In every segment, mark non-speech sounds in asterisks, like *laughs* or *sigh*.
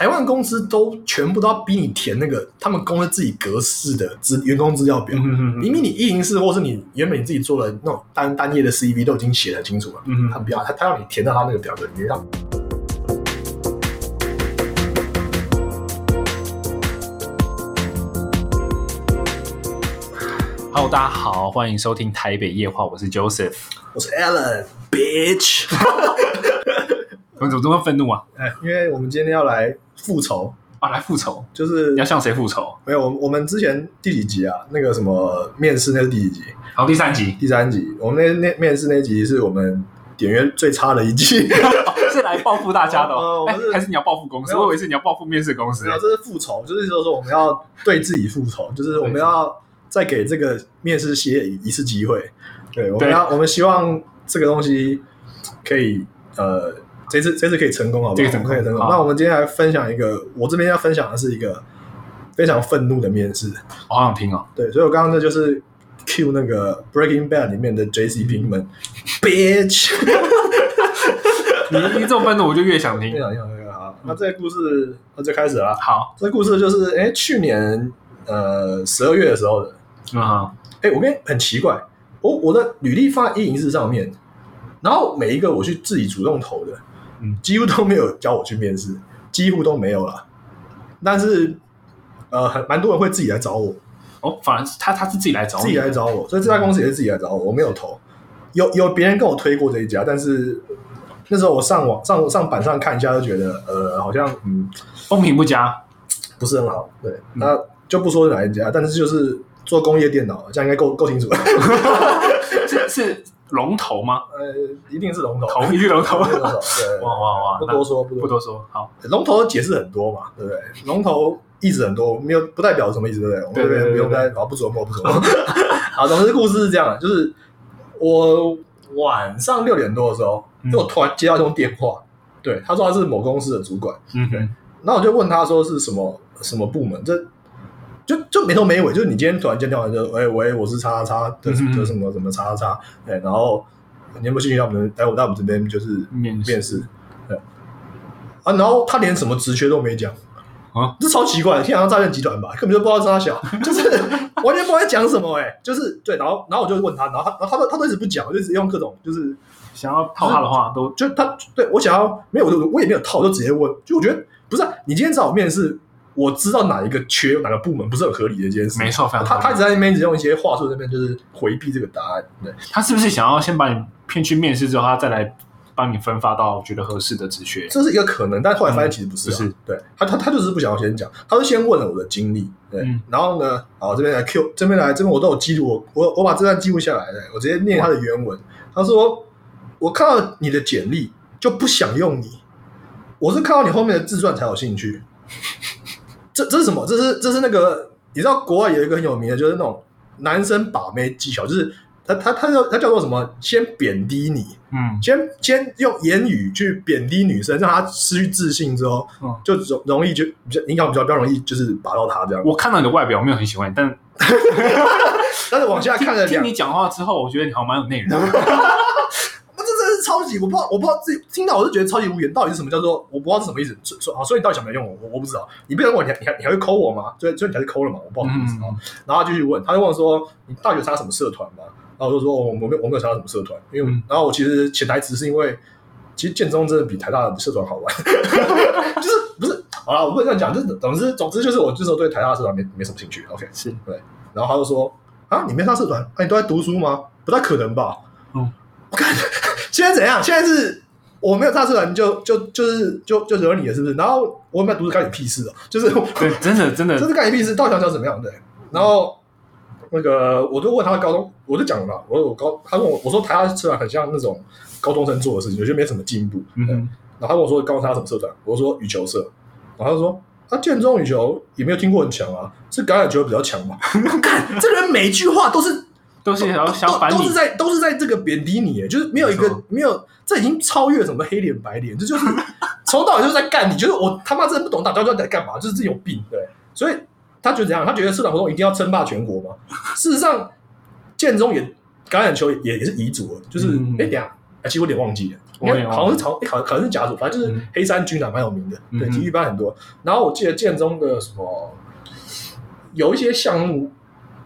台湾公司都全部都要逼你填那个他们公司自己格式的资员工资料表。明明你一零四或是你原本你自己做的那种单单页的 CV 都已经写得很清楚了，嗯哼他不要，他他要你填到他那个表格里面，让 Hello，大家好，欢迎收听台北夜话，我是 Joseph。我是 Alan，bitch。*laughs* 我怎么这么愤怒啊？哎，因为我们今天要来复仇，啊，来复仇？就是你要向谁复仇？没有我我们之前第几集啊？那个什么面试那是第几集？好，第三集第三集。我们那那面试那集是我们点阅最差的一集。*laughs* 是来报复大家的哦，*laughs* 哎哦我是还是你要报复公司？我以为是你要报复面试公司没。有，这是复仇，就是说说我们要对自己复仇，就是我们要再给这个面试写一次机会。对，我们要我们希望这个东西可以呃，这次这次可以成功，好不好？这个成功可以成功。那我们今天来分享一个，我这边要分享的是一个非常愤怒的面试。我好想听哦。对，所以我刚刚这就是 Q 那个 Breaking Bad 里面的 J.C. Pinkman，bitch。*laughs* 你你这种愤怒，我就越想听非。常非常非常好。那这个故事那就开始了。好，这故事就是，哎，去年呃十二月的时候的。啊，哎，我跟你很奇怪，我我的履历放在一零四上面，然后每一个我去自己主动投的，嗯几乎都没有叫我去面试，几乎都没有了。但是呃，很蛮多人会自己来找我，哦，反而是他他是自己来找我，自己来找我，所以这家公司也是自己来找我，我没有投。有有别人跟我推过这一家，但是那时候我上网上上板上看一下，就觉得呃，好像嗯风评不佳。不是很好。对，那就不说是哪一家，但是就是做工业电脑，这样应该够够清楚了。*laughs* 是是龙头吗？呃，一定是龙头，头一定龙头。一定是龙头。对，哇哇哇！不多说，不多说。好，龙头的解释很多嘛，对不对？龙头意思很多，没有不代表什么意思，对不对？我们这边不用再好不琢磨，不琢磨。*laughs* 好，总之故事是这样的，就是我晚上六点多的时候，嗯就我突然接到一通电话，对，他说他是某公司的主管，嗯哼，然后我就问他说是什么什么部门，这就就没头没尾，就是你今天突然间电话就喂喂，我是叉叉叉的什么什么叉叉叉，对，然后你有没有兴趣到我们来我到我们这边就是面试面试，对啊，然后他连什么职缺都没讲。啊，这超奇怪的，天好像诈骗集团吧，根本就不知道是他小，*laughs* 就是完全不知道在讲什么哎、就是对，然后然后我就问他，然后他然后他都他都一直不讲，我就一直用各种就是想要套他的话都就他对我想要没有，我我也没有套，我就直接问。就我觉得不是、啊、你今天找我面试，我知道哪一个缺哪个部门不是很合理的一件事。没错，非常他他一直在那边一直用一些话术，在那边就是回避这个答案。对，他是不是想要先把你骗去面试之后，他再来帮你分发到觉得合适的职缺？这是一个可能，但后来发现其实不是、啊不是对他他他就是不想要先讲，他是先问了我的经历，对，嗯然后呢，好这边来 Q 这边来这边我都有记录，我我我把这段记录下来的，我直接念他的原文。他说：“我看到你的简历就不想用你，我是看到你后面的自传才有兴趣。这这是什么？这是这是那个你知道国外有一个很有名的，就是那种男生把妹技巧，就是他他他叫他叫做什么？先贬低你，嗯，先先用言语去贬低女生，让她失去自信之后，嗯就容容易就比较应该比较比较容易就是把到她这样。我看到你的外表没有很喜欢，但 *laughs* 但是往下看了两，听你讲话之后，我觉得你好像蛮有内容。*laughs* 超级，我不知道我不知道自己听到我就觉得超级无言，到底是什么叫做我不知道是什么意思。说说啊，所以你到底想不想用我？我我不知道。你不想问我，你还你还你还会抠我吗？所以所以你还是抠了嘛？我不知道什么意思。嗯然后他继续问，他就问我说：“你到底有参加什么社团吗？”然后我就说：“我我没有我没有参加什么社团，因为、嗯然后我其实潜台词是因为，其实建中真的比台大的社团好玩，*laughs* 就是不是好了，我不能这样讲，就是总之总之就是我这时候对台大的社团没没什么兴趣。OK，是对然后他就说：“啊，你没上社团？啊，你都在读书吗？不太可能吧？”嗯，我看现在怎样？现在是我没有上社团就就就是就就惹你了，是不是？然后我有没有读书干你屁事哦？*laughs* 就是对，真的真的这是干你屁事，到底想讲怎么样？对，然后那个我就问他的高中，我就讲了嘛，我说我高，他问我，我说台大社团很像那种高中生做的事情，我觉得没什么进步。嗯，然后他跟我说高中他什么社团，我说羽球社，然后他就说啊，建中羽球也没有听过很强啊，是橄榄球比较强嘛？*laughs* 看这个人每一句话都是都是想反你都都是。在都是在这个贬低你，就是没有一个没有，这已经超越什么黑脸白脸，这就是 *laughs* 从头到尾就是在干你，就是我他妈真的不懂大家在干嘛，就是自己有病，对，所以他觉得怎样？他觉得社团活动一定要称霸全国吗？事实上，建中也橄榄球也也是遗嘱，就是哎、嗯等下，哎其实我有点忘记了，好像是好像可能是甲组，反正就是嗯黑山军啊，蛮有名的，对，体育班很多。然后我记得建中的什么有一些项目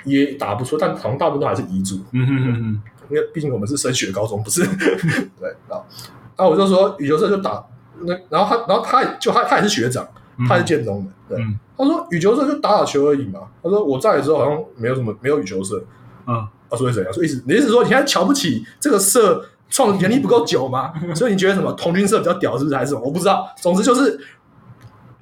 也打不错，但好像大部分都还是乙组，嗯哼哼哼，因为毕竟我们是升学高中，不是对啊。然后我就说羽球社就打那，然后他，然后他也就他他也是学长，嗯他是建中的，对。嗯他说羽球社就打打球而已嘛。他说我在的时候好像没有什么没有羽球社，嗯，啊，所以怎样？所以意思你的意思是说你现在瞧不起这个社创年龄不够久吗？*laughs* 所以你觉得什么童军社比较屌，是不是？还是什么？我不知道。总之就是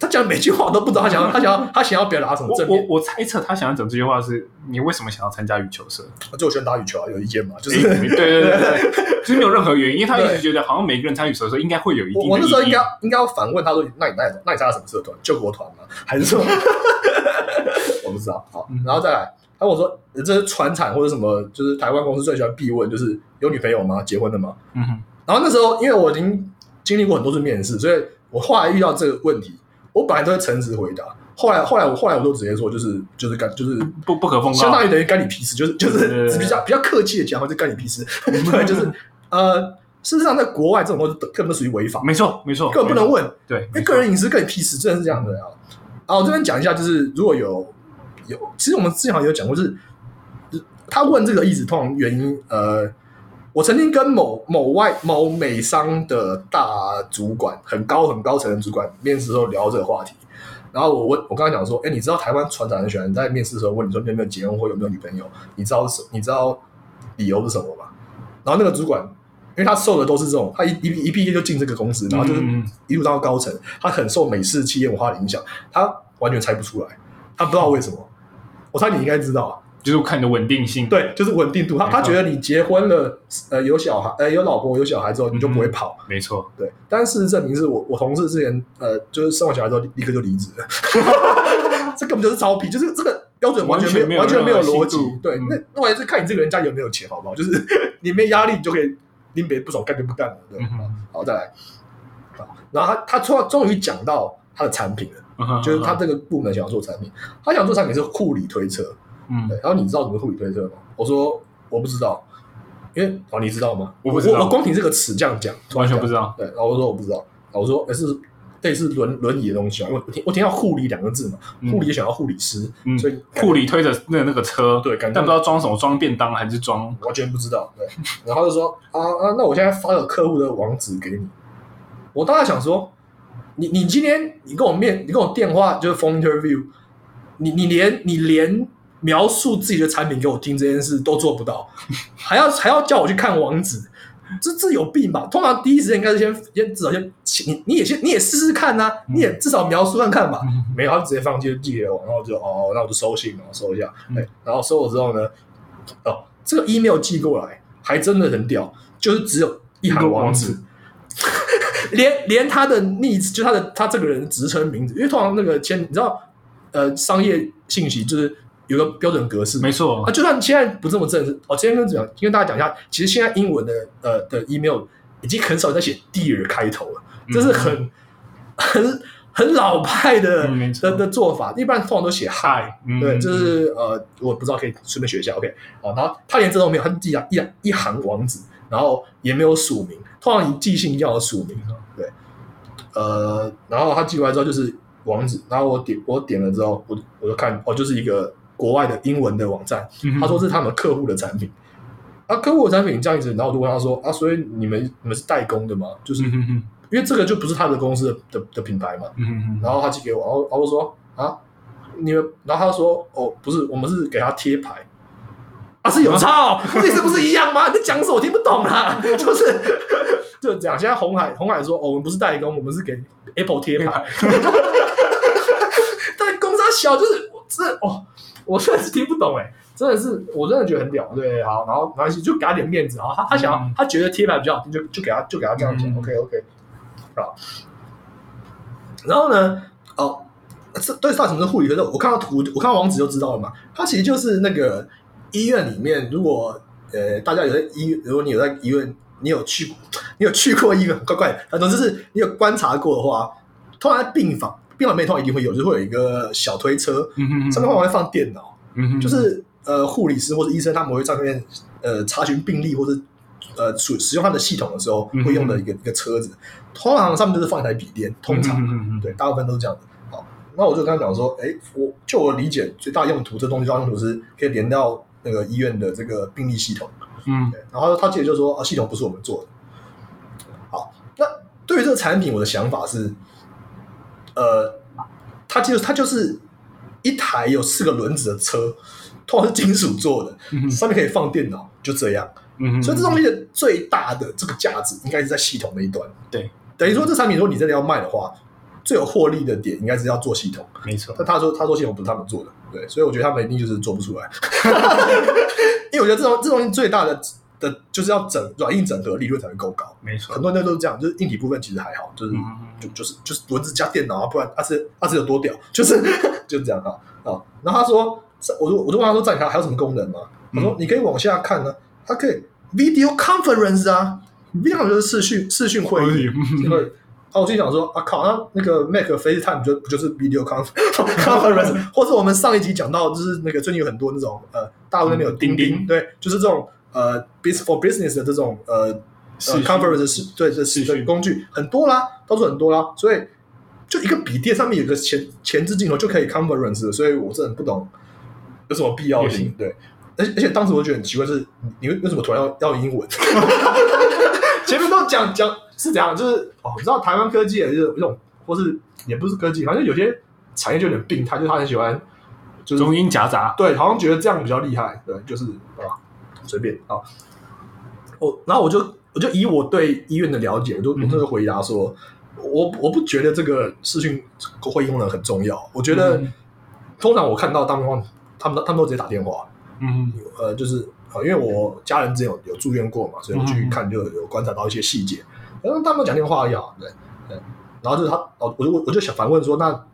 他讲每句话我都不知道他想要 *laughs* 他想要他想要表达什么我我正面。我猜测他想要讲这句话是你为什么想要参加羽球社？就我喜欢打羽球啊，有意见吗？就是、对对对对对，就是 *laughs* 没有任何原因，因为他一直觉得好像每个人参与手的时候应该会有一定的我我那时候意义应该应该要反问他说：“那你那你那你参加什么社团？救国团吗？还是什么？” *laughs* 我不知道。好，然后再来，他跟我说这是传产或者什么，就是台湾公司最喜欢必问，就是有女朋友吗？结婚了吗？嗯哼，然后那时候因为我已经经历过很多次面试，所以我后来遇到这个问题，我本来都是诚实回答。后来后来我后来我都直接说，就是就是干就是不不可奉告，相当于等于干你屁事，就是就是比较比较客气的讲，或者干你屁事，*laughs* 对，就是呃，事实上在国外这种东西根本都属于违法，没错没错，根本不能问，对，因为个人隐私跟你屁事，真的是这样的啊。啊，我这边讲一下，就是如果有有，其实我们之前好像有讲过，就是他问这个意思，通常原因，呃，我曾经跟某某外某美商的大主管，很高很高层的主管面试的时候聊这个话题，然后我问我刚才讲说，哎，你知道台湾船长很喜欢在面试的时候问你说你有没有结婚或有没有女朋友，你知道是你知道理由是什么吗？然后那个主管，因为他受的都是这种，他一一一毕业就进这个公司，然后就是嗯一路到高层，他很受美式企业文化的影响，他完全猜不出来，他不知道为什么。我猜你应该知道啊，就是看你的稳定性，对，就是稳定度。他他觉得你结婚了，呃，有小孩，呃，有老婆有小孩之后，你就不会嗯跑。没错，对，但事实证明是我我同事之前呃，就是生完小孩之后立刻就离职了，*laughs* 这根本就是超屁，就是这个标准完全没有完完全没有逻辑。对，嗯那那我也是看你这个人家有没有钱，好不好？就是 *laughs* 你没压力，你就可以拎别人不爽干就不干了。对，嗯好，再来，好，然后他他终终于讲到他的产品了，就是他这个部门想要做产品，他想做产品是护理推车。嗯。对，然后你知道什么是护理推车吗？我说我不知道，因为哦你知道吗？我不知道我光听这个词这样讲，完全不知道，对，然后我说我不知道，然后我说哎是类似轮轮椅的东西啊，因为我听我听到护理两个字嘛，嗯。护理就想要护理师，嗯所以护理推着那个那个车，对感觉但不知道装什么，装便当还是装，完全不知道，对，然后他就说啊啊，那我现在发个客户的网址给你，我当时想说，你你今天你跟我面，你跟我电话就是 phone interview，你你连你连描述自己的产品给我听这件事都做不到，*laughs* 还要还要叫我去看网址，这这有病吧？通常第一时间应该是先先至少先你你也先你也试试看呐、你也至少描述看看吧。没有，他就直接放弃寄给我，然后我就哦，那我就收信，然后收一下，嗯对，然后收了之后呢，哦，这个 email 寄过来还真的很屌，就是只有一行网址，*laughs* 连连他的 needs 就他的他这个人职称名字，因为通常那个签你知道，呃，商业信息就是有个标准格式，没错。啊，，就算现在不这么正式，我今天跟讲跟大家讲一下，其实现在英文的呃的 email 已经很少在写 dear 开头了，这是很、很很老派的、嗯的的做法，一般通常都写 hi。嗯对，就是呃，我不知道可以顺便学一下，OK，啊，然后他连这都没有，他寄了一一行网址，然后也没有署名，通常你寄信要有署名，对，呃，然后他寄过来之后就是网址，然后我点我点了之后，我我就看哦，就是一个国外的英文的网站，他说这是他们客户的产品，啊，客户的产品这样子，然后我就问他说啊，所以你们你们是代工的吗？就是因为这个就不是他的公司的的的品牌嘛，然后他寄给我，然后然后我说啊，你们，然后他说哦，不是，我们是给他贴牌。啊，是有差哦，这次不是一样吗？你在讲什么？我听不懂啦，就是就这样。现在红海红海说，哦，我们不是代工，我们是给 Apple 贴牌。*laughs* 但公司小，就是这哦，我真的是听不懂哎，真的是，我真的觉得很屌。对，好，然后没关系，就给他点面子。然后他他想要，嗯他觉得贴牌比较好听，就就给他就给他这样讲。嗯 OK OK，好。然后呢，哦，这对到底什么是护理推车？我看到图，我看到网址就知道了嘛。它其实就是那个医院里面，如果呃大家有在医院，如果你有在医院，你有去，*laughs* 你有去过医院，怪怪的，反正就是你有观察过的话，通常在病房，病房里面通常一定会有，就是会有一个小推车，嗯哼哼，上面通常会放电脑，嗯哼，就是呃护理师或者医生他们会在那边呃查询病例或者呃使使用它的系统的时候会用的一个、一个车子，通常上面就是放一台笔电，通常、对，大部分都是这样的。好，那我就跟他讲说，哎，我就我理解最大用途，这东西最大用途是可以连到那个医院的这个病历系统。嗯对，然后他接着就说，啊，系统不是我们做的。好，那对于这个产品，我的想法是，呃，它就它就是一台有四个轮子的车，通常是金属做的，嗯上面可以放电脑，就这样。嗯，所以这东西的最大的这个价值应该是在系统那一端。对，等于说这产品如果你真的要卖的话，最有获利的点应该是要做系统。没错，但他说他说系统不是他们做的，对，所以我觉得他们一定就是做不出来，*laughs* 因为我觉得这种这东西最大的的就是要整软硬整合利润才能够高。没错很，多人都是这样，就是硬体部分其实还好，就是、嗯就就是就是轮子加电脑啊，不然阿是阿是有多屌，就是就是这样啊啊。然后他说，这我就我就问他说，这里还还有什么功能吗？他说嗯你可以往下看呢、它可以 video conference 啊，video conference 就是视讯视讯会议。啊，我就想说啊靠，那那个 Mac FaceTime 就不就是 video conf- *laughs* conference，或是我们上一集讲到，就是那个最近有很多那种呃大陆那边有钉钉，钉钉对，就是这种呃 bus for business 的这种呃呃 conference 是对这是的工具很多啦，到处很多啦，所以就一个笔电上面有个前前置镜头就可以 conference，所以我真的不懂有什么必要性，对。而且而且当时我觉得很奇怪，是你你为为什么突然要要英文？*laughs* 前面都讲讲是这样，就是哦，你知道台湾科技也是有一种，或是也不是科技，反正有些产业就有点病态，就是他很喜欢，就是中英夹杂，对，好像觉得这样比较厉害，对，就是啊，随便啊。我然后我就我就以我对医院的了解，我就我就回答说，我我不觉得这个视讯会议功能很重要，我觉得、嗯通常我看到当方他们他们都直接打电话，嗯呃，就是呃，因为我家人之前有有住院过嘛，所以我去嗯看就有观察到一些细节。然后他们讲电话要对对，然后就是他哦，我就我就想反问说，那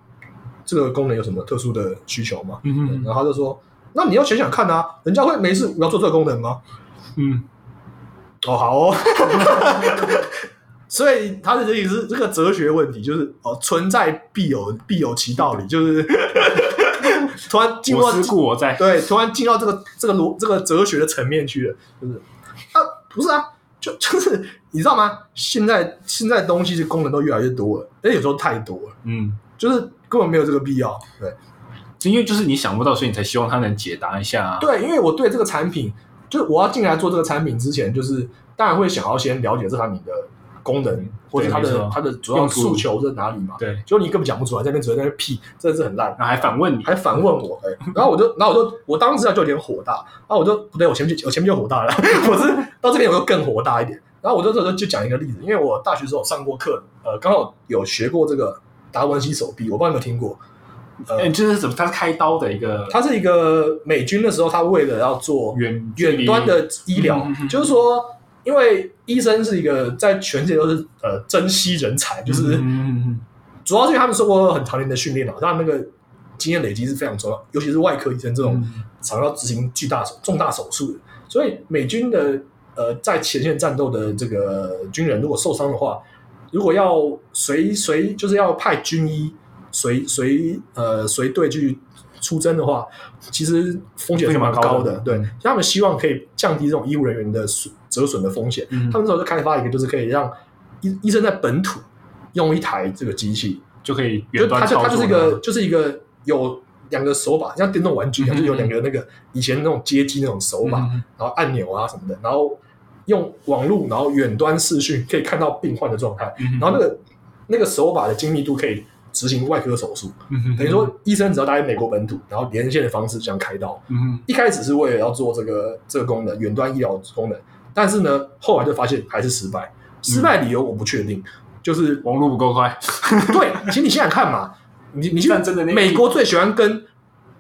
这个功能有什么特殊的需求吗？对嗯然后他就说，那你要想想看啊，人家会没事我要做这个功能吗？嗯哦，好哦。*laughs* 所以他的这个是这个哲学问题，就是哦，存在必有必有其道理，就是 *laughs* 突然进入到我思故我在，对，突然进到这个这个逻这个哲学的层面去了，就是啊，不是啊，就 *laughs* 就是你知道吗？现在现在东西的功能都越来越多了，而且有时候太多了，嗯，就是根本没有这个必要。对因为就是你想不到，所以你才希望他能解答一下啊。对，因为我对这个产品，就是我要进来做这个产品之前，就是当然会想要先了解这产品的功能，或者它的它的主要诉求在哪里嘛。对，就你根本讲不出来，在那边只会在那边屁，真的是很烂。然后还反问你，还反问我，哎、然后我就，然后我就，我当时就有点火大，然后我就不对，我前面就我前面就火大了，*laughs* 我是到这边我就更火大一点，然后我就这时候就讲一个例子，因为我大学时候上过课，呃，刚好有学过这个达文西手臂，我不知道你有没有听过，呃哎，，这是怎么？他是开刀的一个他是一个美军的时候，他为了要做远远端的医疗嗯嗯嗯，就是说，因为医生是一个在全世界都是呃珍惜人才，就是。主要是因为他们受过很长年的训练嘛，他们那个经验累积是非常重要，尤其是外科医生这种嗯常要执行巨大手重大手术的，所以美军的呃在前线战斗的这个军人如果受伤的话，如果要随随就是要派军医随随呃随队去出征的话，其实风险是蛮高的。对，他们希望可以降低这种医务人员的损折损的风险。嗯，他们那时候就开发一个，就是可以让医医生在本土用一台这个机器，就可以就它就它就是一个就是一个有两个手把，像电动玩具一样，嗯就有两个那个以前那种街机那种手把，嗯然后按钮啊什么的，然后用网络，然后远端视讯可以看到病患的状态，嗯然后那个那个手把的精密度可以执行外科手术，嗯等于说医生只要待在美国本土，然后连线的方式这样开刀。嗯一开始是为了要做这个这个功能，远端医疗功能，但是呢，后来就发现还是失败。失败理由我不确定，就是网络不够快，*laughs* 对，其实你想想看嘛，你你去美国最喜欢跟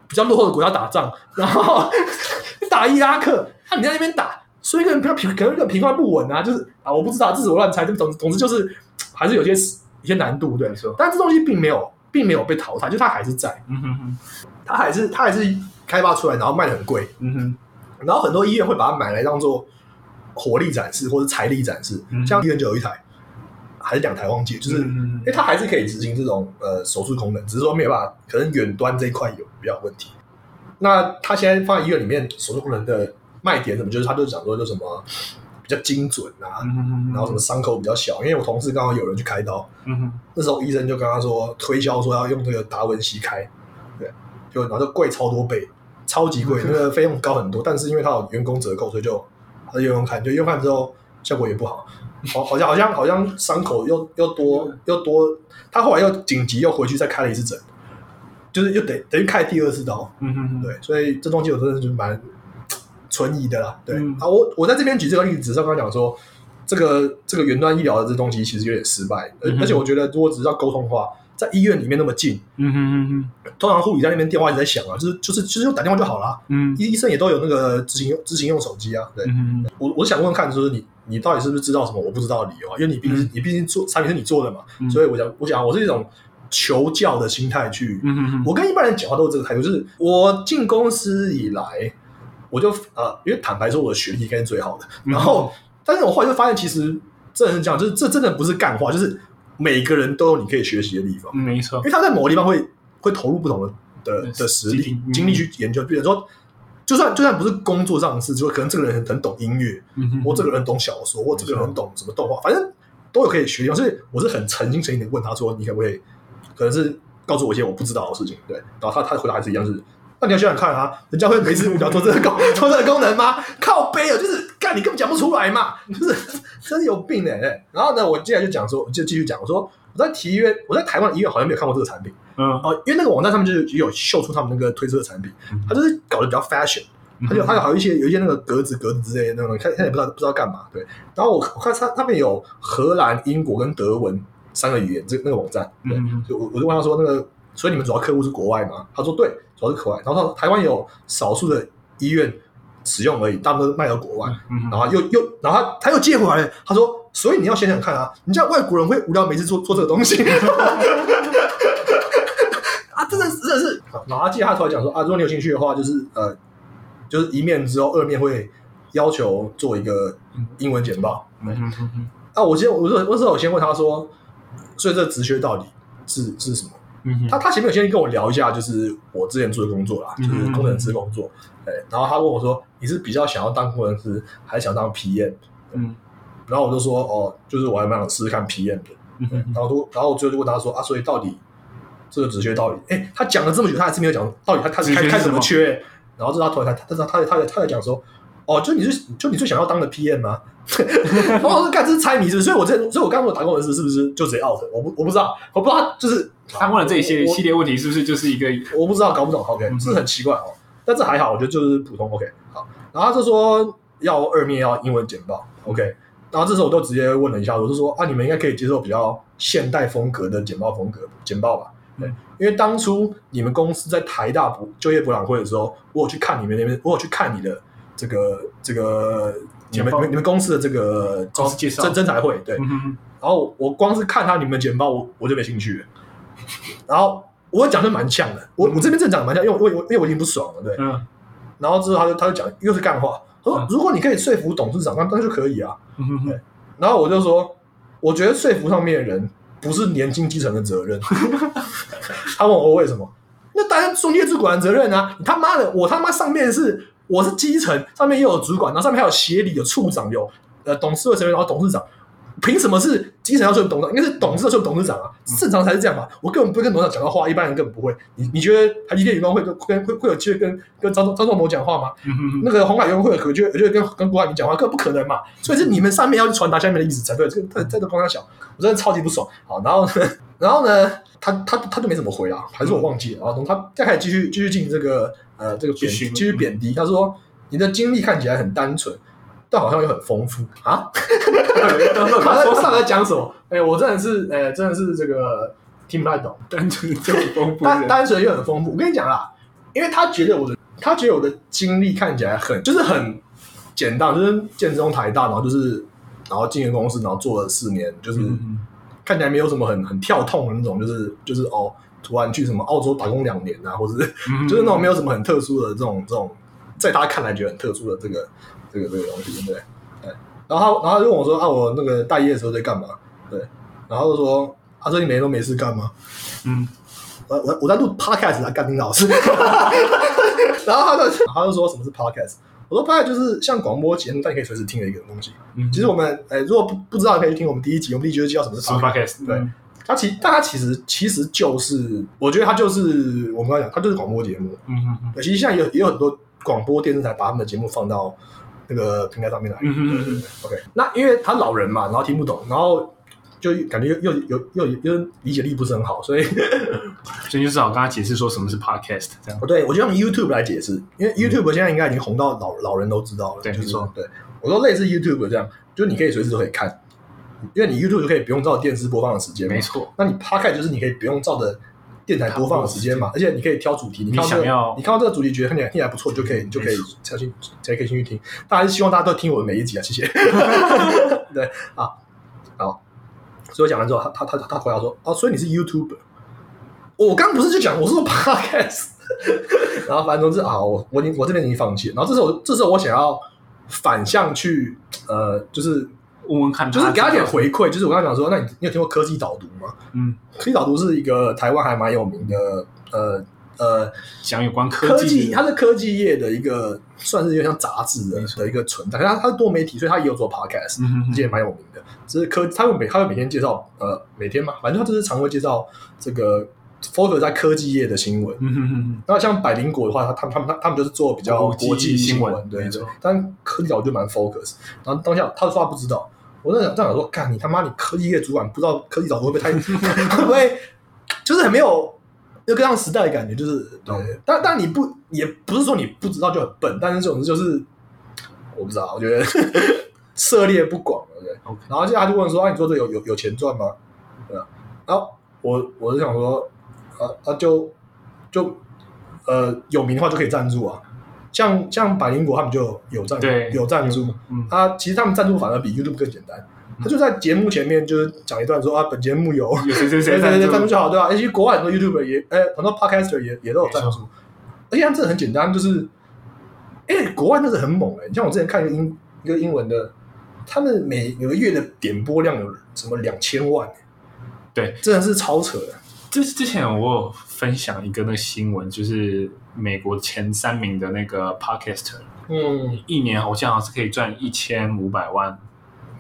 比较落后的国家打仗，然后 *laughs* 打伊拉克，那、你在那边打，所以可能比较平，可能那个平方不稳啊，就是啊，我不知道，这是我乱猜，总总之就是还是有些一些难度，对。没错，但这东西并没有并没有被淘汰，就它还是在，嗯哼哼，它还是它还是开发出来，然后卖的很贵，嗯哼，然后很多医院会把它买来当做火力展示或者财力展示，嗯像医院就有一台，还是两台忘记，就是。嗯因为它还是可以执行这种呃手术功能，只是说没有办法，可能远端这一块有比较有问题。那它现在放在医院里面手术功能的卖点什么，就是它就讲说就什么比较精准啊，然后什么伤口比较小，因为我同事刚好有人去开刀，那时候医生就跟他说推销说要用这个达文西开，对，就然后就贵超多倍，超级贵，那个费用高很多，但是因为他有员工折扣，所以就他就用用看，就用看之后效果也不好，好好像好像好像伤口又又多又多，他后来又紧急又回去再开了一次诊，就是又得等于开第二次刀，嗯哼。对，所以这东西我真的是蛮存疑的啦。对、嗯。啊，我我在这边举这个例子，是刚刚讲说，这个这个远端医疗的这东西其实有点失败，而、嗯而且我觉得如果只是要沟通的话，在医院里面那么近，嗯哼嗯哼。通常护理在那边电话一直在响啊，就是就是就是用打电话就好了。嗯。医医生也都有那个执行执行用手机啊，对、嗯哼我我想问问看，就是你你到底是不是知道什么我不知道的理由啊？因为你毕竟、嗯。你毕竟做产品是你做的嘛，嗯。所以我想我想我是一种求教的心态去嗯哼。我跟一般人讲话都是这个态度，就是我进公司以来，我就呃，因为坦白说，我的学历应该是最好的。嗯然后，但是我后来就发现，其实真的是这样，就是这真的不是干话，就是每个人都有你可以学习的地方，嗯没错因为他在某个地方会会投入不同的的的实力精力、去研究。比如说，就算就算不是工作上的事，就可能这个人很很懂音乐，或这个人懂小说，或这个人很懂什么动画，反正都有可以学的地方。所以我是很诚心诚意的问他说：“你可不可以，可能是告诉我一些我不知道的事情？”对，然后他他的回答还是一样，是那你要想想看啊，人家会没事无聊做这个功 *laughs* 做这个功能吗？靠背哦，就是干你根本讲不出来嘛，就是真是有病的、对然后呢，我接下来就讲说，就继续讲，我说我在体院，我在台湾的医院好像没有看过这个产品嗯哦、因为那个网站上面就是有秀出他们那个推出的产品，嗯它就是搞得比较 fashion。他就它有还有一些有一些那个格子格子之类的那种，看看也不知道不知道干嘛。对，然后我我看他他们有荷兰、英国跟德文三个语言，这那个网站。对，嗯所以我我就问他说，那个所以你们主要客户是国外吗？他说对，主要是国外。然后他说台湾有少数的医院使用而已，大部分都卖到国外。嗯然后又又然后他他又接回来了，他说，所以你要想想看啊，你这样外国人会无聊没事做做这个东西。*laughs* 啊，真的是真的是，然后他接他突然讲说啊，如果你有兴趣的话，就是呃，就是一面之后，二面会要求做一个英文简报。啊，我先我说我是我先问他说，所以这个职缺到底是是什么？嗯哼他他前面有先跟我聊一下，就是我之前做的工作啦，就是工程师工作。对，然后他问我说，你是比较想要当工程师，还是想当 PM？嗯然后我就说，哦，就是我还蛮想试试看 PM 的。嗯哼然后都然后我最后就问他说，啊，所以到底这个职缺到底，哎，他讲了这么久，他还是没有讲到底他他是开开什么职缺？然后这他突然他他他他他他在讲说，哦，就你是就你最想要当的 PM 吗？我 *laughs* 说干这是猜谜是不是？所以我这所以我刚刚我打工人士是不是就直接 out？我不我不知道，我不知道就是他问了这一些系列问题，是不是就是一个我不知道，搞不懂。OK，嗯是很奇怪哦，但这还好，我觉得就是普通。OK，好，然后他就说要二面要英文简报。OK，然后这时候我就直接问了一下，我就说啊，你们应该可以接受比较现代风格的简报风格简报吧？对，因为当初你们公司在台大博就业博览会的时候，我有去看你们那边，我有去看你的这个这个你们你们你们公司的这个公司介绍征征才会，对，嗯然后我光是看他你们的简报，我我就没兴趣了。然后我讲的蛮呛的，我我这边正讲得蛮呛，因为我因为我因为我已经不爽了，对。嗯然后之后他就他就讲又是干话，他说嗯如果你可以说服董事长，那那就可以啊。然后我就说，我觉得说服上面的人不是年轻基层的责任。*laughs* 他问我为什么？那当然中介主管的责任啊！你他妈的，我他妈上面是我是基层，上面又有主管，然后上面还有协理、有处长、有呃董事会成员，然后董事长。凭什么是基层要说服董事长？应该是董事要说服董事长啊，正常才是这样嘛。我根本不会跟董事长讲到话，一般人根本不会。你你觉得台积电员工会跟跟会会有机会跟跟张张仲谋讲话吗？嗯哼哼那个红海员工会有可就就跟跟郭海明讲话，根本不可能嘛。所以是你们上面要去传达下面的意思才对。这个在这个光他小，我真的超级不爽。好，然后呢，*laughs* 然后呢，他他他就没怎么回啊，还是我忘记了。然后他再开始继续继续进行这个呃这个贬继续贬低。他说你的经历看起来很单纯，但好像又很丰富啊。*laughs* 他在他在讲什么？*laughs* 哎、我真的是哎、真的是这个听不太懂。单纯就很丰富单的，单纯又很丰富。我跟你讲啦，因为他觉得我的，他觉得我的经历看起来很，就是很简单，就是建中台大，然后就是然后进了公司，然后做了四年，就是嗯看起来没有什么很很跳痛的那种，就是就是哦，突然去什么澳洲打工两年啊，或者是嗯就是那种没有什么很特殊的这种这种，在他看来觉得很特殊的这个这个这个东西，对不对？对。然后他然后他就问我说啊，我那个大一的时候在干嘛？对，然后就说他说你每天都没事干吗？嗯我我我在录 podcast 啊，干丁老师，*laughs* 然后他就他就说什么是 podcast，我说 podcast 就是像广播节目，但你可以随时听的一个东西。嗯，其实我们呃，如果不不知道，可以去听我们第一集，我们第一集就介绍什么是 podcast。对嗯它其但它其实其实就是，我觉得它就是我们刚才讲，它就是广播节目。嗯嗯嗯对，其实现在有也有很多广播电视台把他们的节目放到那个平台上面来。嗯嗯嗯对对对 OK，那因为他老人嘛，然后听不懂，然后就感觉又又又又又理解力不是很好，所以 *laughs* 所以就只好跟他解释说什么是 podcast 这样。对我就用 YouTube 来解释，因为 YouTube 现在应该已经红到老老人都知道了，就是对没错。对我说类似 YouTube 这样，就是你可以随时都可以看，因为你 YouTube 就可以不用照电视播放的时间嘛，没错，那你 Podcast 就是你可以不用照着电台播放的时间嘛，而且你可以挑主题，你你想要你看到这个主题觉得看起来听起来不错，就可以你就可以没才去才可以进去听。大家希望大家都听我的每一集啊，谢谢。*laughs* 对啊，好，所以我讲完之后，他他他他回答说，哦，所以你是 YouTuber。我刚刚不是就讲我是说 Podcast，*laughs* 然后反正总之啊，我我已经我这边已经放弃了。然后这时候这时候我想要反向去呃，就是问问看，就是给他点，回馈，就是我刚刚讲说，那你你有听过科技导读吗？嗯，科技导读是一个台湾还蛮有名的，呃呃，讲有关科科技，它是科技业的一个，算是有点像杂志的的一个存在。它它是多媒体，所以它也有做 podcast，嗯哼而且也蛮有名的。只是科，他会每他会每天介绍，呃，每天嘛，反正他就是常会介绍这个 focus 在科技业的新闻。嗯哼哼那像百灵果的话，他他们他们他们就是做比较国际新闻闻，对对。但科技导就蛮 focus。然后当下他说他不知道，我在想这样想说，干你他妈你科技业主管不知道科技早会不会太 *laughs* 会不会就是很没有那个样时代的感觉，就是对。但但你不也不是说你不知道就很笨，但是这种就是我不知道，我觉得 *laughs* 涉猎不广，对不对？OK 然后现在他就问说：“啊，你做这有有有钱赚吗？”对啊，然后我我就想说，啊啊就就呃有名的话就可以赞助啊，像像百灵果他们就有赞对有赞助，嗯。啊，其实他们赞助反而比 YouTube 更简单，他就在节目前面就是讲一段说啊，本节目有有谁谁谁 *laughs* 赞助。就好，对吧、而且国外很多 YouTuber 也，哎，很多 Podcaster 也也都有赞助，而且他们真的很简单，就是，哎，国外那是很猛哎、你像我之前看一个英一个英文的，他们每每个月的点播量有什么两千万、欸，对，真的是超扯的。之之前我有分享一个那个新闻，就是美国前三名的那个 podcaster，嗯，一年好像是可以赚一千五百万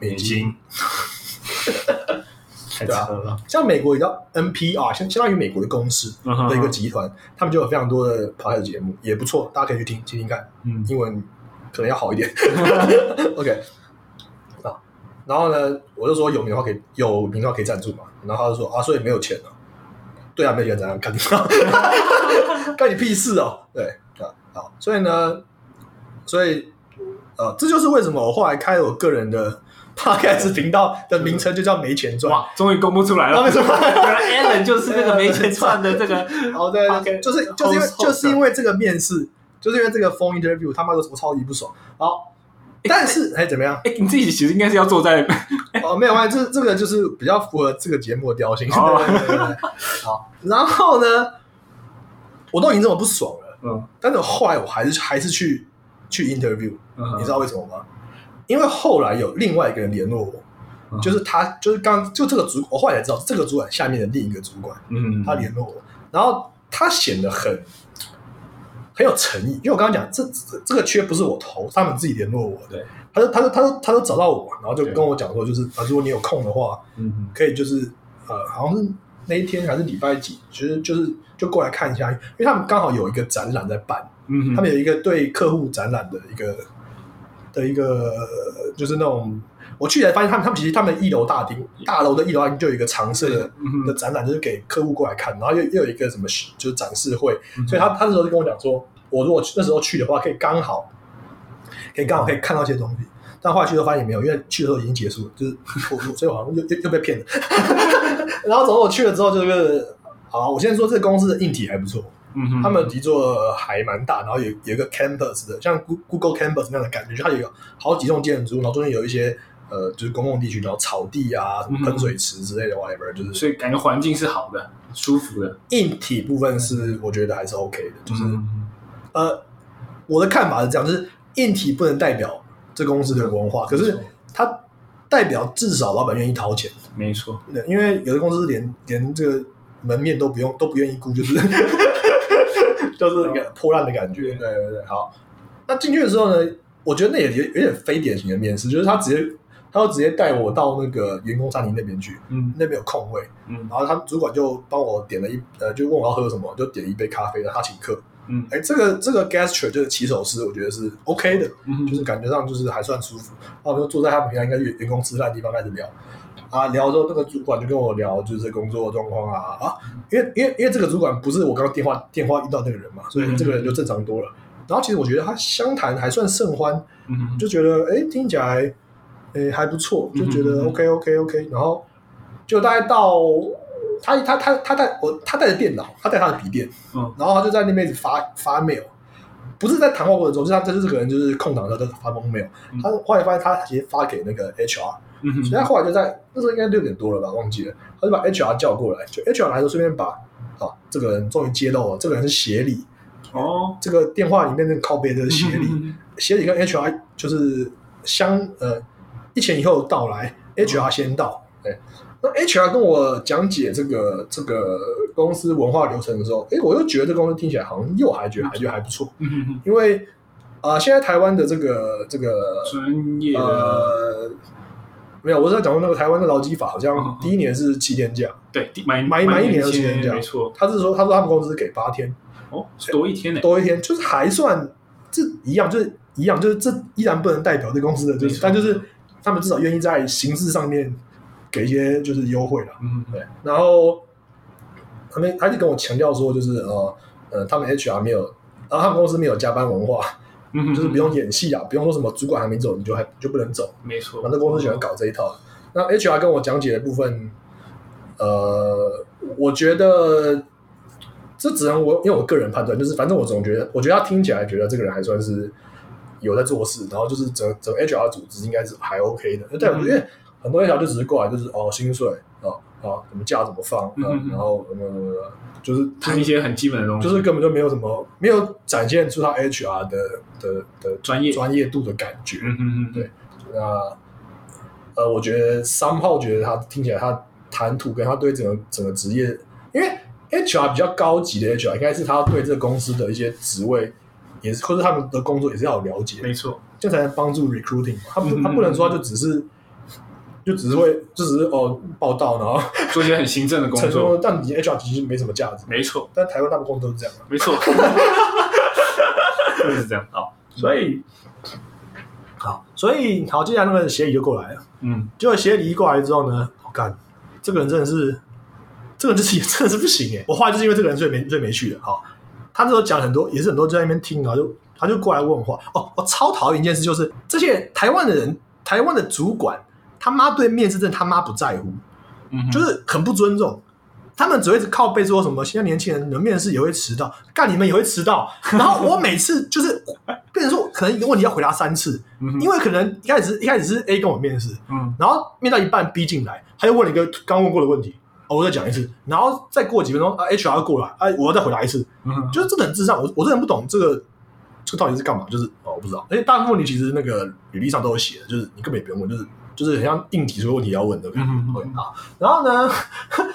美金，*laughs* 太对啊扯了。像美国也叫 NPR，相相当于美国的公司的一个集团，他们就有非常多的 podcast 节目，也不错，大家可以去听听听看。嗯英文可能要好一点。*laughs* OK，啊，然后呢，我就说有名的话可以有名的话可以赞助嘛，然后他就说啊，所以没有钱啊。对啊，没有钱怎样干？*laughs* 干你屁事哦！对啊，好，所以呢，所以呃，这就是为什么我后来开了我个人的 *laughs* podcast 频道的名称就叫没钱赚。哇，终于公布出来了！没错原来 Alan 就是那个没钱赚的这个。*laughs* 哦，对对 Podcast 对，就是就是因为就是因为这个面试，就是因为这个 phone interview，他妈的我超级不爽。好，但是哎怎么样？哎，你自己其实应该是要坐在哦，没有关系，这这个就是比较符合这个节目的调性。哦好，然后呢，我都已经这么不爽了，嗯，但是后来我还是还是去去 interview，嗯你知道为什么吗？因为后来有另外一个人联络我，嗯。就是他，就是刚就这个主，我后来才知道这个主管下面的另一个主管，嗯，他联络我，然后他显得很很有诚意，因为我刚刚讲这这这个缺不是我投，他们自己联络我的，对，他说他说他说他说找到我，然后就跟我讲说，就是啊，如果你有空的话，嗯。可以就是呃，好像是那一天还是礼拜几，其实就是就过来看一下，因为他们刚好有一个展览在办，嗯，他们有一个对客户展览的一个的一个，就是那种我去才发现，他们他们其实他们一楼大厅大楼的一楼大厅就有一个常设的嗯的展览，就是给客户过来看，然后又又有一个什么就是展示会，嗯所以他他那时候就跟我讲说，我如果那时候去的话，可以刚好可以刚好可以看到一些东西。但后来去的时候发现也没有，因为去的时候已经结束了，就是所以我好像又又又被骗了。然后总之我去了之后就是，好，我先说这个公司的硬体还不错，嗯，他们的底座还蛮大，然后有有一个 campus 的，像 Goo- Google campus 那样的感觉，就它有好几栋建筑，然后中间有一些呃，就是公共地区，然后草地啊、什么喷水池之类的，whatever，就是所以感觉环境是好的，舒服的，硬体部分是我觉得还是 OK 的，就是、嗯呃，我的看法是这样，就是硬体不能代表这公司的文化，可是它代表至少老板愿意掏钱，没错，对，因为有的公司连连这个门面都不用都不愿意顾，就是 *laughs* 就是一个破烂的感觉。对对对，好。那进去的时候呢，我觉得那也有有点非典型的面试，就是他直接他就直接带我到那个员工餐厅那边去，嗯那边有空位，嗯然后他主管就帮我点了一呃，就问我要喝什么，就点了一杯咖啡，让他请客。嗯哎，这个这个 gesture 就是起手式，我觉得是 OK 的，嗯就是感觉上就是还算舒服。然后我就坐在他们平常应该员员工吃饭的地方开始聊，啊，聊之后那个主管就跟我聊就是工作状况啊啊，因为因为因为这个主管不是我刚刚电话电话遇到那个人嘛，所以这个人就正常多了。然后其实我觉得他相谈还算甚欢，嗯就觉得哎听起来哎还不错，就觉得 OK OK OK，然后就大概到他他他他带我他带着电脑，他带他的笔电，嗯。然后他就在那边一直发发 mail，不是在谈话过程中，就是他就是这个人就是空档的时候就发疯 mail，嗯。他后来发现他直接发给那个 HR，嗯所以他后来就在那时候应该六点多了吧，忘记了，他就把 HR 叫过来，就 HR 来的时候顺便把啊这个人终于揭露了，这个人是协理，哦，这个电话里面那个靠背的协理。嗯协理跟 HR 就是相呃一前一后到来，HR 先到。对，那 HR 跟我讲解这个这个公司文化流程的时候，哎，我又觉得这公司听起来好像又还觉得还觉得还不错，嗯因为啊、呃现在台湾的这个这个专业呃。没有，我是在讲说那个台湾的劳基法，好嗯像嗯第一年是七天假，对买买买一年的七七天假，没错，他是说他说他们公司给八天，哦，多一天呢，多一天，就是还算这一样，就是一样，就是这依然不能代表这公司的，就是但就是他们至少愿意在形式上面给一些就是优惠了，嗯对。然后他们他就跟我强调说，就是呃呃，他们 HR 没有，然后他们公司没有加班文化，嗯，就是不用演戏啊，不用说什么主管还没走你就还就不能走，没错，反正公司喜欢搞这一套。那 HR 跟我讲解的部分，呃，我觉得这只能我因为我个人判断，就是反正我总觉得，我觉得他听起来觉得这个人还算是有在做事，然后就是整整个 HR 组织应该是还 OK 的。就代表嗯因为很多 HR 就只是过来就是哦薪水啊啊什么假怎么放，嗯然后什么什么的就是谈一些很基本的东西，就是根本就没有什么没有展现出他 HR 的的的专业。专业度的感觉。嗯嗯嗯，对那呃，我觉得三号觉得他听起来他谈吐跟他对整个整个职业，因为 HR 比较高级的 HR 应该是他对这个公司的一些职位也是或者他们的工作也是要有了解，没错，这样才能帮助 recruiting 嘛。他不嗯。他不能说他就只是就只是会就只是哦报道，然后 *laughs* 做一些很行政的工作，但你 HR 其实没什么价值。没错，但台湾大部分公司都是这样嘛，没错，*laughs* 就是这样，好，所以好，所以好，接下来那个协理就过来了。嗯结果协理一过来之后呢，我干，这个人真的是，这个人就是 *laughs* 真的是不行哎！我后来就是因为这个人所以没所以没去的。好，他那时候讲很多，也是很多就在那边听，然后就他就过来问话。哦，我超讨厌一件事，就是这些台湾的人，台湾的主管他妈对面试真的他妈不在乎，嗯，就是很不尊重。他们只会靠背说什么，现在年轻人的面试也会迟到，干你们也会迟到。然后我每次就是 *laughs* 变成说，可能一个问题要回答三次，嗯因为可能一开始是一开始是 A 跟我面试，嗯。然后面到一半 B 进来，他又问了一个刚问过的问题，哦，我再讲一次，然后再过几分钟啊 HR 要过来，哎、我要再回答一次，嗯，就是真的很智障，我我真的不懂这个这个到底是干嘛，就是哦我不知道，而且大部分问题其实那个履历上都有写的，就是你根本也不用问，就是就是很像硬提出问题要问的感觉，嗯嗯嗯对啊，然后呢，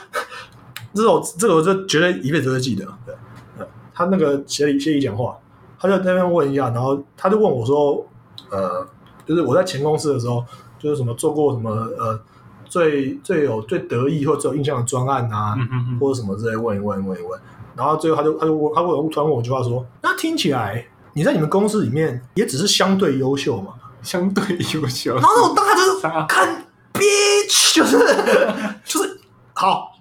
*laughs* 这个我这个我就绝对一辈子都会记得，对，呃他那个协理协理讲话，他就在那边问一下，然后他就问我说，呃，就是我在前公司的时候，就是什么做过什么呃最最有最得意或最有印象的专案啊，或者什么之类问一问问一问，然后最后他就他就问他问我突然问我一句话说，那听起来你在你们公司里面也只是相对优秀嘛？相对优秀，然后我当时就是 *laughs* 啥看 bitch，就是 *laughs* 就是好，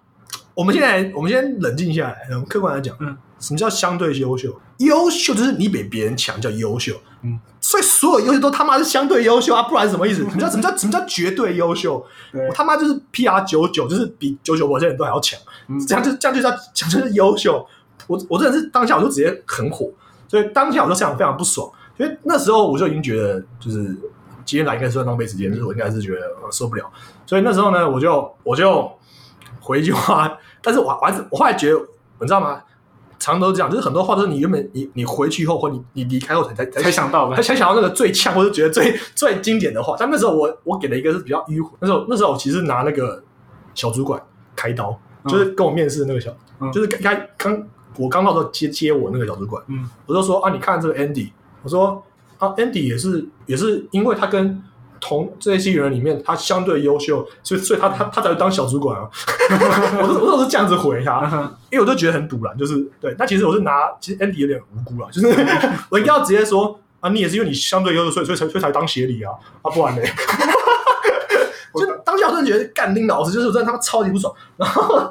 我们现在我们先冷静下来，我们客观来讲，嗯，什么叫相对优秀？优秀就是你比别人强叫优秀，嗯，所以所有优秀都他妈是相对优秀啊，不然什么意思？*laughs* 什么叫什么叫什么叫绝对优秀？我他妈就是 PR 九九，就是比九九某些人都还要强，嗯。这样就这样就叫讲就是优秀。我我真的是当下我就直接很火，所以当下我就非常非常不爽，因为那时候我就已经觉得就是今天来应该是算浪费时间，就是我应该是觉得、呃受不了，所以那时候呢，我就我就回一句话，但是我还是我后来觉得，你知道吗？常都这样，就是很多话都是你原本你你回去以后或你你离开后才才才想到的才，想到那个最呛或者觉得最最经典的话。但那时候我我给了一个是比较迂回，那时候那时候我其实拿那个小主管开刀，就是跟我面试的那个小，就是刚刚我刚到时候接接我那个小主管，我就说啊，你看这个 Andy，我说啊，Andy 也是也是因为他跟同这些人里面他相对优秀，所以所以他他他才会当小主管啊。*laughs* 我是我都是这样子回他，因为我就觉得很堵然，就是对。那其实我是拿，其实 Andy 有点无辜了，就是我应该要直接说啊，你也是因为你相对优秀，所以所以才所以才当协理啊，啊不然呢？*laughs* 就当下我真的觉得干丁老师就是我真的他妈超级不爽，然后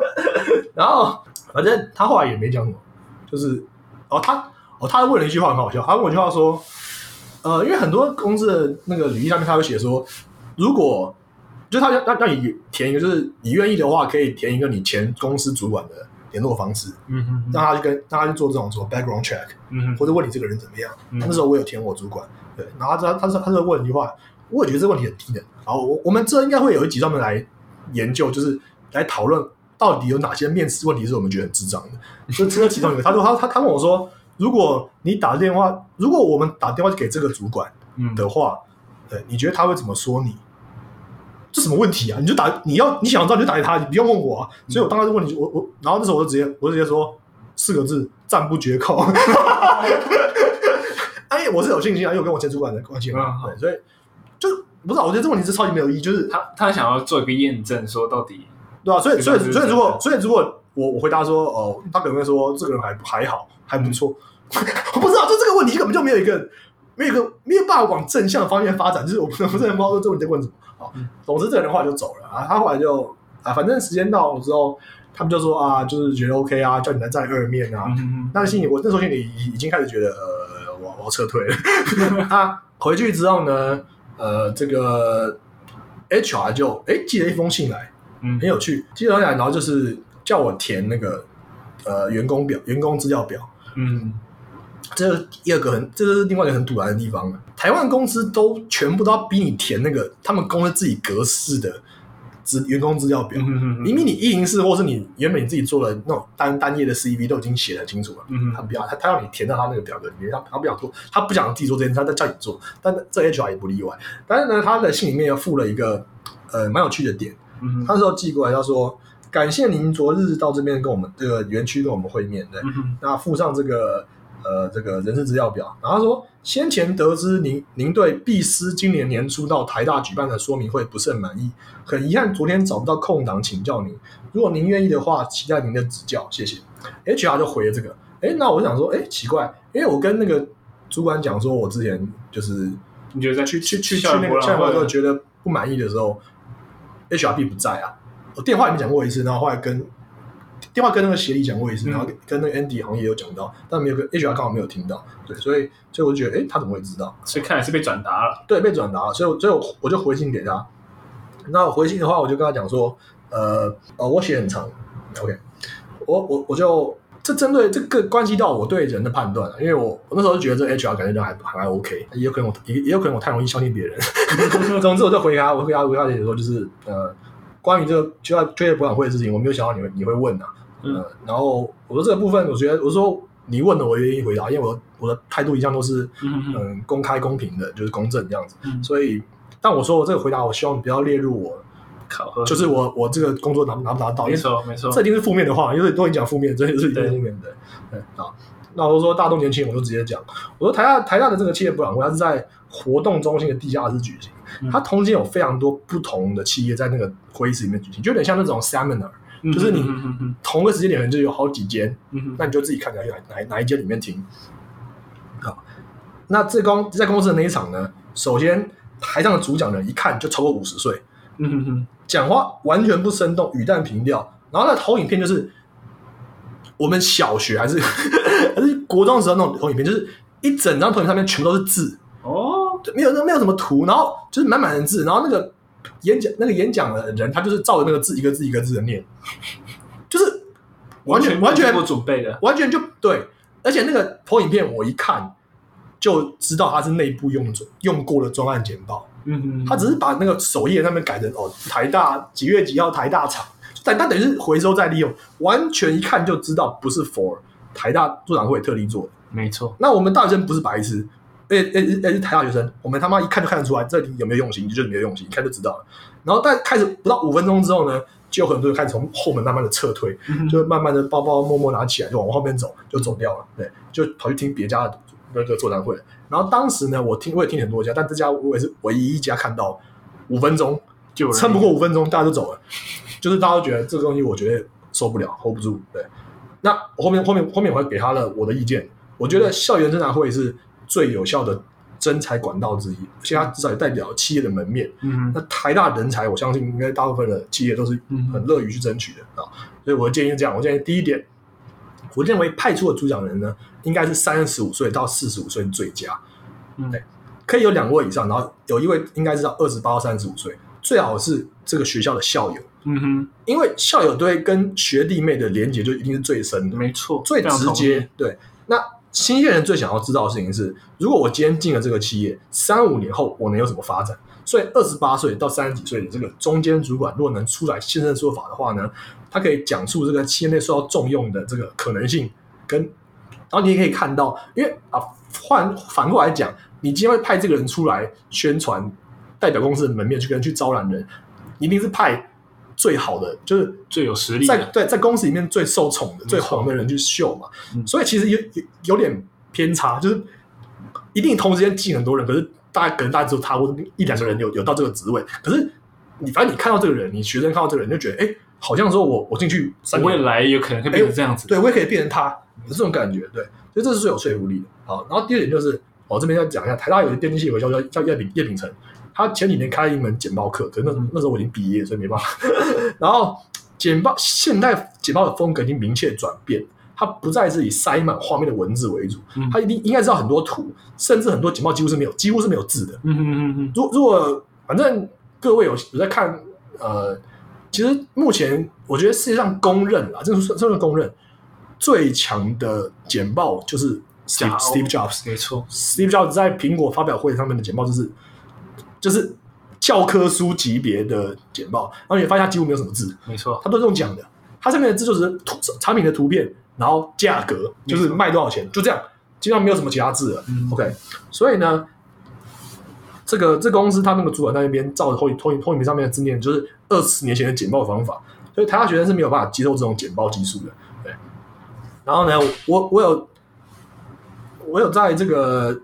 然后反正他后来也没讲什么，就是哦他哦他问了一句话很好笑，他问我一句话说，呃，因为很多公司的那个履历上面他会写说，如果就他让让让你填一个，就是你愿意的话，可以填一个你前公司主管的联络方式，嗯哼，让他去跟让他去做这种什么 background check，嗯哼，或者问你这个人怎么样。嗯那时候我有填我主管，对，然后他他他他就问一句话，我也觉得这个问题很低能。然后我我们这应该会有一集专门来研究，就是来讨论到底有哪些面试问题是我们觉得很智障的。就这个其中一个，他说他他他问我说，如果你打电话，如果我们打电话给这个主管嗯的话，对，你觉得他会怎么说你？这什么问题啊？你就打，你要你想知道你就打给他，你不用问我啊。所以我当时就问你，我我，然后那时候我就直接我就直接说四个字：赞不绝口。*laughs* 哎，我是有信心啊，因为我跟我前主管的关系嘛，嗯对，所以就不是啊，我觉得这个问题是超级没有意义，就是他他想要做一个验证，说到底，对啊、所以所以这个所以如果所以如果我我回答说哦，他可能会说这个人还还好，还不错。*laughs* 我不知道，就这个问题根本就没有一个没有一个没有办法往正向方面发展，就是我不我真的不知道说这个问题在问什么。好嗯，总之这个人后来就走了啊，他后来就啊，反正时间到了之后，他们就说啊，就是觉得 OK 啊，叫你来再二面啊。嗯哼但是心里我那时候心里已已经开始觉得呃，我我要撤退了。*laughs* 他回去之后呢，呃，这个 HR 就哎寄了一封信来。嗯很有趣。寄了来，然后就是叫我填那个呃员工表、员工资料表。嗯这第二个很，这是另外一个很堵然的地方了。台湾公司都全部都要逼你填那个他们公司自己格式的资员工资料表。嗯哼明明你一零四或是你原本你自己做的那种单单页的 CV 都已经写得很清楚了，嗯他不要他他要你填到他那个表格里面，他他不想做，他不想自己做这件事，他在叫你做。但这 HR 也不例外。但是呢，他的信里面又附了一个呃蛮有趣的点，嗯他那时候寄过来，他说感谢您昨日到这边跟我们这个园区跟我们会面对，嗯那附上这个呃这个人事资料表，然后他说先前得知您您对毕斯今年年初到台大举办的说明会不是很满意，很遗憾昨天找不到空档请教您，如果您愿意的话，期待您的指教，谢谢。HR 就回了这个，哎，那我想说，哎，奇怪，因为我跟那个主管讲说，我之前就是你觉得在去去去去那个校园博览会会觉得不满意的时候，HRB 不在啊。我电话里面讲过一次，然后后来跟电话跟那个协理讲过一次，嗯然后跟那个 Andy 好像也有讲到，但没有跟 HR 刚好没有听到，对，所以所以我就觉得，哎，他怎么会知道？所以看来是被转达了。对，被转达了，所以我所以我我就回信给他。那我回信的话，我就跟他讲说，呃呃，我写很长，OK，我我我就这针对这个关系到我对人的判断啊，因为我我那时候就觉得这 HR 感觉就还还 OK，也有可能我也也有可能我太容易相信别人。*laughs* 总之，我就回他，我回他回他姐说，就是呃，关于这个就要就业博览会的事情，我没有想到你会你会问啊，嗯。呃，然后我说这个部分，我觉得我说你问的我愿意回答，因为我我的态度一向都是嗯公开公平的，就是公正这样子。嗯。所以，但我说我这个回答，我希望不要列入我，考核。就是我我这个工作拿拿不拿到，因没为错没错。这一定是负面的话，因为都已经讲负面，这也是一定是负面的。对。啊，那我就说大家都年轻，我就直接讲，我说台大台大的这个企业博览会，它是在活动中心的地下室举行，嗯。它同间有非常多不同的企业在那个会议室里面举行，就有点像那种 seminar，就是你同个时间点可能就有好几间，那你就自己看起来哪哪哪一间里面听。好，那这公在公司的那一场呢，首先台上的主讲人一看就超过五十岁，嗯哼哼讲话完全不生动，语淡平调，然后那投影片就是我们小学还是还是国中的时候那种投影片，就是一整张投影上面全部都是字，没有那没有什么图，然后就是满满的字，然后那个演讲那个演讲的人他就是照着那个字一个字一个字的念，就是完全完全不准备的。完全就对，而且那个投影片我一看就知道他是内部用用过的专案简报，嗯哼，他只是把那个首页那边改成哦台大几月几号台大厂，但但等于是回收再利用，完全一看就知道不是 for 台大座谈会特地做的。没错，那我们大学生不是白痴，而且而且而且是台大学生，我们他妈一看就看得出来这里有没有用心，就是没有用心，一看就知道了。然后但开始不到五分钟之后呢，就有很多人开始从后门慢慢的撤退，就慢慢的包包默默拿起来，就往后面走，就走掉了。对，就跑去听别家的那个座谈会。然后当时呢，我听我也听很多家，但这家我也是唯一一家看到五分钟就撑不过五分钟，大家就走了，就是大家都觉得这个东西我觉得受不了，hold 不住。对，那我后面后面后面我还给他了我的意见，我觉得校园侦查会是最有效的征才管道之一，而且它至少也代表企业的门面。嗯那台大人才，我相信应该大部分的企业都是嗯很乐于去争取的啊。所以我的建议是这样，我建议第一点，我认为派出的主讲人呢，应该是三十五岁到四十五岁最佳，嗯对可以有两位以上，然后有一位应该是到二十八到三十五岁，最好是这个学校的校友，嗯哼，因为校友对跟学弟妹的连接就一定是最深的，没错，最直接。对，那新鲜人最想要知道的事情是，如果我今天进了这个企业，三五年后我能有什么发展？所以二十八岁到三十几岁的这个中间主管，如果能出来现身说法的话呢，他可以讲述这个企业内受到重用的这个可能性，跟然后你也可以看到，因为啊，换反过来讲，你今天会派这个人出来宣传，代表公司的门面去跟人去招揽人，一定是派最好的，就是最有实力，在对在公司里面最受宠的、最红的人去秀嘛，嗯。所以其实有有有点偏差，就是一定同时间进很多人，可是大家可能大家只有他或者一两个人有有到这个职位，可是你反正你看到这个人，你学生看到这个人，就觉得哎，好像说我我进去三年。未来有可能会变成这样子。对我也可以变成他，有这种感觉，对，所以这是最有说服力的。好，然后第二点就是，我这边要讲一下，台大有一个电机系有个叫叫叫叶秉叶秉成，他前几年开了一门简报课，可是那那时候我已经毕业，所以没办法。*laughs* 然后简报现代简报的风格已经明确转变，它不再是以塞满画面的文字为主，嗯它一定应该知道很多图，甚至很多简报几乎是没有几乎是没有字的。嗯嗯嗯嗯，如如果反正各位有有在看，呃，其实目前我觉得世界上公认啦，这是这是公认最强的简报就是 Steve Steve Jobs。没错，Steve Jobs 在苹果发表会上面的简报就是就是教科书级别的简报，然后你发现它几乎没有什么字，没错，它都是用讲的，它上面的字就是图产品的图片，然后价格就是卖多少钱，就这样，基本上没有什么其他字了。嗯。OK，所以呢，这个这个公司他那个主管在那边照着投影投影投影屏上面的字念，就是二十年前的简报方法，所以台大学生是没有办法接受这种简报技术的。对，然后呢，我我有我有在这个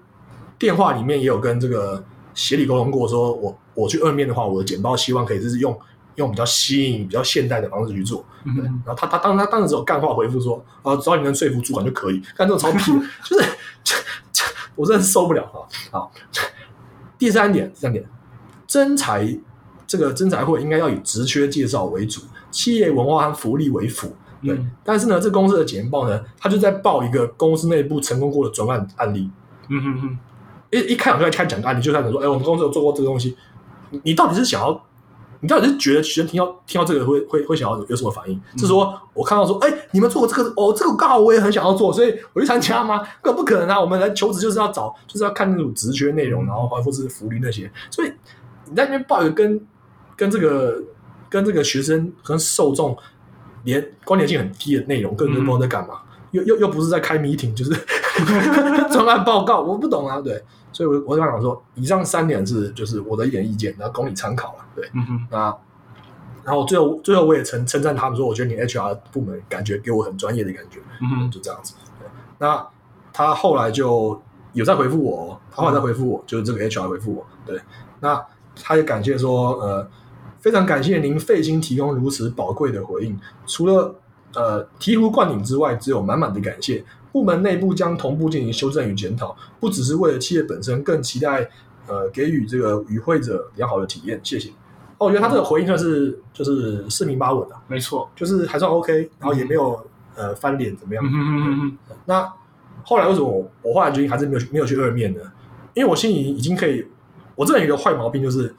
电话里面也有跟这个协理沟通过，说我我去二面的话，我的简报希望可以就是用用比较吸引、比较现代的方式去做。对，嗯然后他他当他当时只有干话回复说，啊，只要你能说服主管就可以。干这种超屁的，就是我真的是受不了啊！好，第三点，第三点，征才这个征才会应该要以职缺介绍为主，企业文化和福利为辅。对，嗯但是呢，这公司的简报呢，他就在报一个公司内部成功过的专案案例，嗯哼哼，一一开场就在开讲个案例，就开始说，哎，我们公司有做过这个东西，你到底是想要，你到底是觉得学生听到听到这个会会会想要有什么反应？是说我看到说，哎，你们做过这个，哦，这个刚好我也很想要做，所以我去参加吗？根本不可能啊！我们来求职就是要找，就是要看那种职缺内容，然后或者是福利那些，所以你在那边报一个跟跟这个跟这个学生跟受众连关联性很低的内容，根本就不知道在干嘛。又又又不是在开 meeting，就是 *laughs* 专案报告，我不懂啊，对，所以我我就想说，以上三点是就是我的一点意见，然后供你参考了，对，嗯哼，那然后最后最后我也称称赞他们说，我觉得你 HR 部门感觉给我很专业的感觉，嗯哼，就这样子。对那他后来就有在回复我哦，他后来在回复我，就是这个 HR 回复我，对，那他也感谢说，呃，非常感谢您费心提供如此宝贵的回应，除了呃醍醐灌顶之外，只有满满的感谢。部门内部将同步进行修正与检讨，不只是为了企业本身，更期待呃给予这个与会者良好的体验。谢谢。哦，我觉得他这个回应算是就是四平八稳的、没错，就是还算 OK，然后也没有、呃翻脸怎么样。嗯哼哼哼哼，那后来为什么我我后来决定还是没有没有去二面呢？因为我心里已经可以，我这人有个坏毛病，就是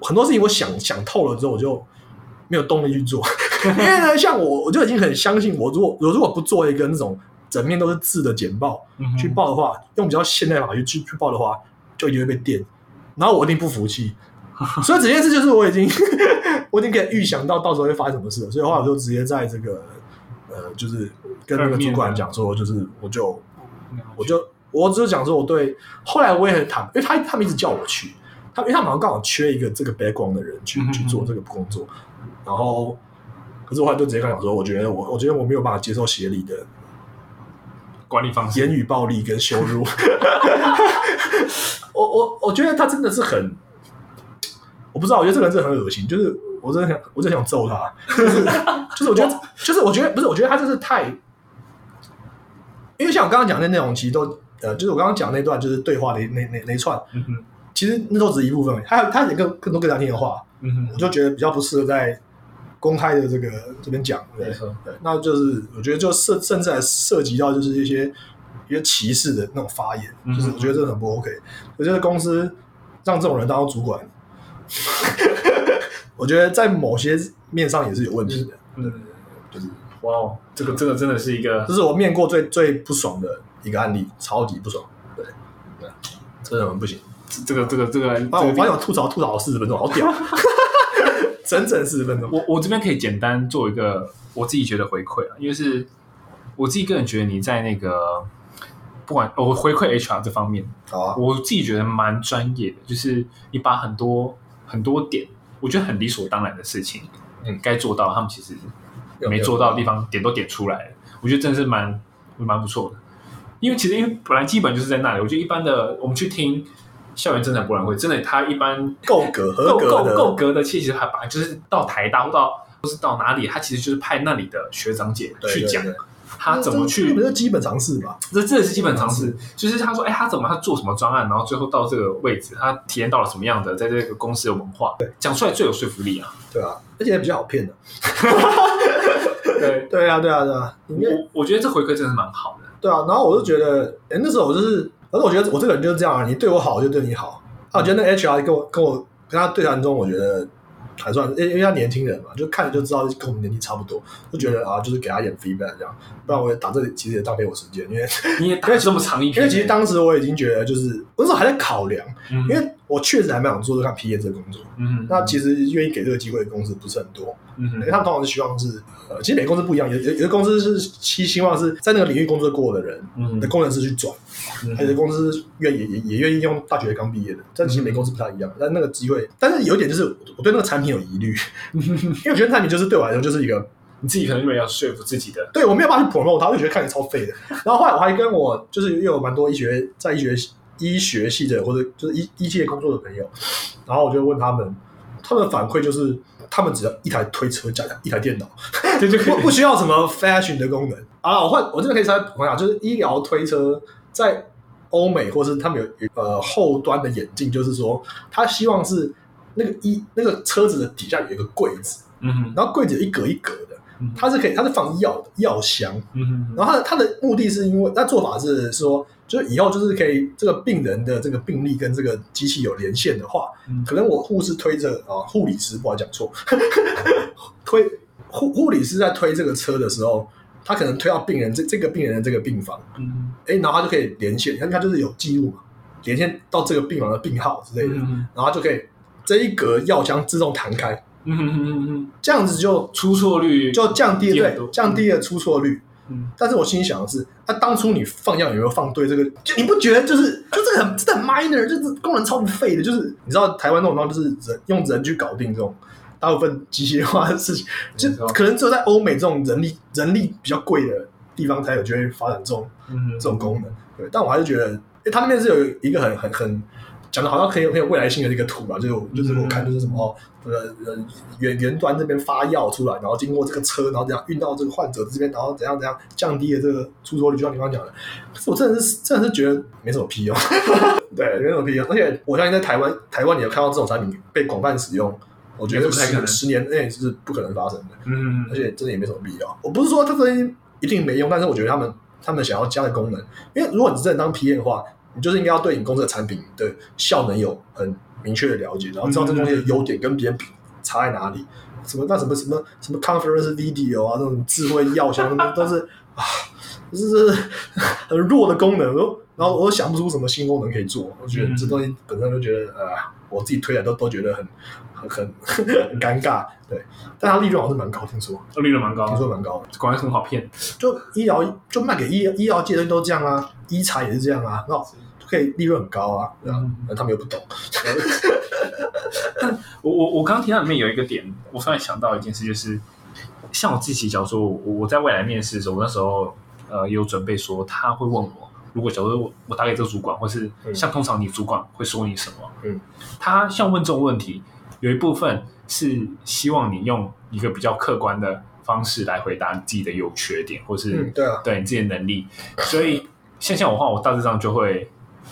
很多事情我想想透了之后，我就没有动力去做。*laughs* 因为呢，像我我就已经很相信，我如果我如果不做一个那种整面都是字的简报嗯去报的话，用比较现代法去去去报的话，就一定会被电，然后我一定不服气。*laughs* 所以整件事就是我已经 *laughs* 我已经可以预想到到时候会发生什么事了，所以后来我就直接在这个呃，就是跟那个主管讲说，就是我就我就我只是讲说我对，后来我也很坦，因为他他们一直叫我去，他因为他们好像刚好缺一个这个 background 的人去嗯去做这个工作，然后可是我就直接跟他讲说，我觉得我我觉得我没有办法接受协理的管理方式。言语暴力跟羞辱。*laughs* 我我我觉得他真的是很，我不知道，我觉得这个人真的很恶心，就是我真的想，我真的想揍他，就 *laughs* 是就是我觉得，就是我觉得不是，我觉得他就是太，因为像我刚刚讲的内容，其实都呃，就是我刚刚讲那段就是对话的那那那一串，嗯哼，其实那都只是一部分还有他有更更多更难听的话，嗯哼，我就觉得比较不适合在公开的这个这边讲，对没错，对，那就是我觉得就涉甚至还涉及到就是一些一些歧视的那种发言，嗯就是我觉得这个很不 OK。我觉得公司让这种人当主管，*laughs* 我觉得在某些面上也是有问题的。嗯，就是哇哦，这个这个真的是一个这是我面过最最不爽的一个案例，超级不爽。对，对，真的很不行。这个这个这个，啊，我发现我吐槽吐槽了四十分钟，好屌，*laughs* 整整四十分钟。我我这边可以简单做一个我自己觉得回馈啊，因为是我自己个人觉得你在那个不管我回馈 HR 这方面，好啊，我自己觉得蛮专业的，就是你把很多很多点，我觉得很理所当然的事情，嗯该做到，他们其实有没做到的地方点都点出来了，我觉得真的是蛮蛮不错的。因为其实因为本来基本就是在那里，我觉得一般的我们去听校园侦查博览会，真的他一般够格合够格够够格的，其实他本来就是到台大或到不是到哪里，他其实就是派那里的学长姐去讲对对对他怎么去这不是基本常识吧？这这也是基本常识，就是他说，哎，他怎么他做什么专案，然后最后到这个位置，他体验到了什么样的在这个公司的文化，讲出来最有说服力啊。对啊，而且也比较好骗的。*laughs* *laughs* 对，对啊，对啊，对啊，我我觉得这回馈真的是蛮好的。对啊，然后我就觉得，哎，那时候我就是，反正我觉得我这个人就是这样啊，你对我好就对你好。啊，我觉得那 HR 跟我跟我跟他对谈中，我觉得还算，因为因为他年轻人嘛，就看着就知道跟我们年纪差不多，就觉得啊，就是给他演 feedback 这样，不然我也打这里其实也浪费我时间，因为你也打这么长一篇，*laughs* 因为其实当时我已经觉得就是我那时候还在考量，嗯因为我确实还蛮想做做看 PA 这个工作，嗯那其实愿意给这个机会的公司不是很多，嗯因为他们通常是希望是，呃，其实每个公司不一样，有有有的公司是希希望是在那个领域工作过的人嗯的工程师去转，嗯还有的公司愿意也也也愿意用大学刚毕业的，但其实每个公司不太一样。但那个机会，但是有一点就是我对那个产品有疑虑，*laughs* 因为我觉得产品就是对我来说就是一个，你自己可能因为要说服自己的，对我没有办法去 promote 它，我就觉得看起来超废的。然后后来我还跟我就是又有蛮多医学在医学医学系的或者就是医医界工作的朋友，然后我就问他们，他们的反馈就是他们只要一台推车加一台电脑。不不需要什么 fashion 的功能啊。我换我这边可以稍微补充一下，就是医疗推车在欧美或是他们有有呃后端的眼镜，就是说他希望是那个医那个车子的底下有一个柜子，嗯哼然后柜子有一格一格的嗯，它是可以它是放药的药箱，嗯哼然后它的它的目的是因为它做法是说。就是以后就是可以这个病人的这个病历跟这个机器有连线的话，嗯。可能我护士推着啊，护理师不好讲错，*laughs* 推护护理师在推这个车的时候，他可能推到病人这这个病人的这个病房，嗯。哎，然后他就可以连线，他他就是有记录嘛，连线到这个病房的病号之类的，嗯然后就可以这一格药箱自动弹开，嗯哼嗯嗯，这样子就出错率就降低了对降低了出错率。嗯但是我心里想的是，那、当初你放药有没有放对这个？就你不觉得就是就这个很真的很 minor，就是功能超级废的，就是你知道台湾那种地方就是人用人去搞定这种大部分机械化的事情，就可能只有在欧美这种人力人力比较贵的地方才有机会发展这种嗯这种功能。对，但我还是觉得，诶他那边是有一个很很很讲的好像很有很有未来性的一个图吧，就是就是我看就是什么哦，呃呃远远端这边发药出来，然后经过这个车，然后这样运到这个患者这边，然后怎样怎样降低了这个出错率，就像你刚刚讲的。可是我真的是真的是觉得没什么屁用，*laughs* 对，没什么屁用。而且我相信在台湾台湾你有看到这种产品被广泛使用，我觉得也不太可能十十年内是不可能发生的。嗯而且真的也没什么必要。我不是说它这些一定没用，但是我觉得他们他们想要加的功能，因为如果你真的当 PM 的话，你就是应该要对你公司的产品的效能有很明确的了解，然后知道这东西的优点跟别人比差在哪里。什么那什么什么什么 conference video 啊，那种智慧药箱都是啊，就是 *laughs* 很弱的功能。然后我又想不出什么新功能可以做，我觉得这东西本身就觉得呃，我自己推来都都觉得很很很很尴尬。对，但它利润好像是蛮高，听说利润蛮高听，说蛮高的。果然很好骗。就医疗就卖给医医疗界的都这样啊，医材也是这样啊，那就可以利润很高啊，嗯。但他们又不懂，*laughs* 我我我刚刚听到里面有一个点，我突然想到一件事，就是像我自己，假如说我我在未来面试的时候，我那时候呃有准备说他会问我，如果假如我我打给这个主管，或是嗯。像通常你主管会说你什么，嗯，他像问这种问题，有一部分是希望你用一个比较客观的方式来回答你自己的优缺点，或是、嗯，对啊，对你自己的能力。所以像像我的话，我大致上就会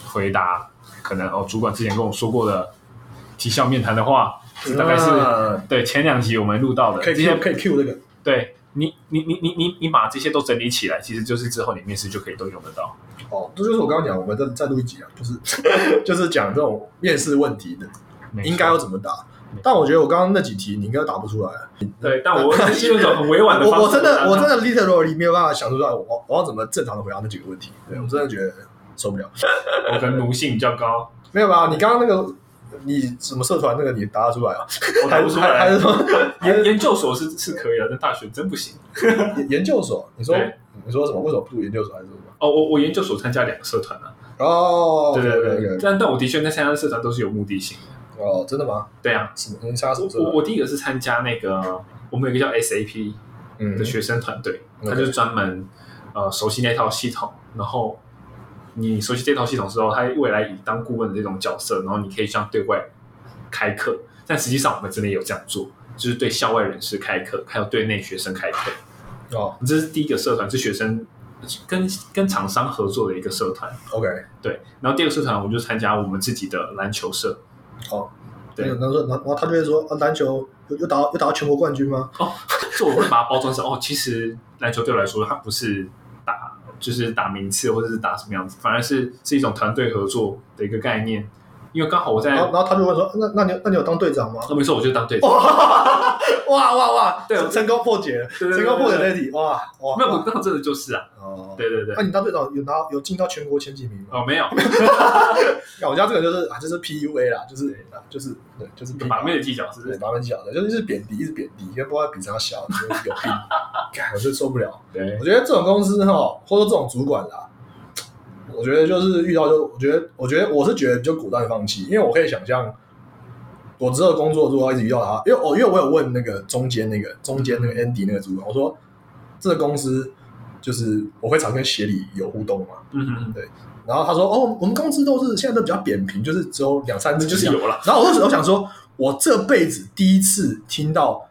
回答可能哦，主管之前跟我说过的绩效面谈的话，大概是、啊对前两集我们录到的可以这些可以 Q 这个，对你，你你你你你把这些都整理起来，其实就是之后你面试就可以都用得到。哦，这就是我刚刚讲，我们再再录一集啊，就是就是讲这种面试问题的应该要怎么答。但我觉得我刚刚那几题你应该答不出来啊。对，但我是用一种很委婉的方式。我我真的我真的，literally 没有办法想出来，我我要怎么正常的回答那几个问题。对我真的觉得受不了。我可能奴性比较高，没有吧？你刚刚那个你什么社团那个你答得出来啊？我答不出来还还是。说研研究所是是可以啊，但大学真不行。*laughs* 研研究所？你说你说什么？为什么不读研究所还是什么？哦，我我研究所参加两个社团啊，哦，对对对，但但我的确在参加社团都是有目的性的。哦，真的吗？对啊，什么？你参加什么我？我第一个是参加那个我们有一个叫 SAP 嗯的学生团队，嗯他就是专门呃熟悉那套系统，然后你熟悉这套系统之后，他未来以当顾问的这种角色，然后你可以向对外开课。但实际上我们真的有这样做，就是对校外人士开课，还有对内学生开课。哦这是第一个社团，是学生跟跟厂商合作的一个社团。，OK，对，然后第二个社团我就参加我们自己的篮球社。哦，对然后说，然后他就会说，啊，篮球有有打到有打到全国冠军吗？哦，这我会把它包装成哦，其实篮球对我来说，它不是打就是打名次或者是打什么样子，反而是是一种团队合作的一个概念。因为刚好我在然后然后他就问说，那那你有那你有当队长吗？哦，没错，我就当队长。*laughs* 哇哇哇哇！对成功破解了，成功破解这一题，哇哇！没有，我哇刚好真的就是啊。哦，对对对那，你当队长有拿有进到全国前几名吗？哦，没有，*laughs* 那我家这个就是啊，就是 PUA 啦，就是啊，就是对，就是把妹的技巧是不对是？把妹技巧的，就是贬低，一直贬低，因为不知道比啥小，*laughs* 就是有病，干我真受不了。对我，觉得这种公司哈，或者说这种主管啦，我觉得就是遇到就，我觉得，我觉得我是觉得就果断放弃，因为我可以想象，我之后工作如果要一直遇到他，因为我因为我有问那个中间那个中间那个 Andy 那个主管，我说这个公司就是我会常跟协理有互动嘛，嗯对，然后他说哦，我们公司都是现在都比较扁平，就是只有两三只就是有了。然后我就我想说，我这辈子第一次听到，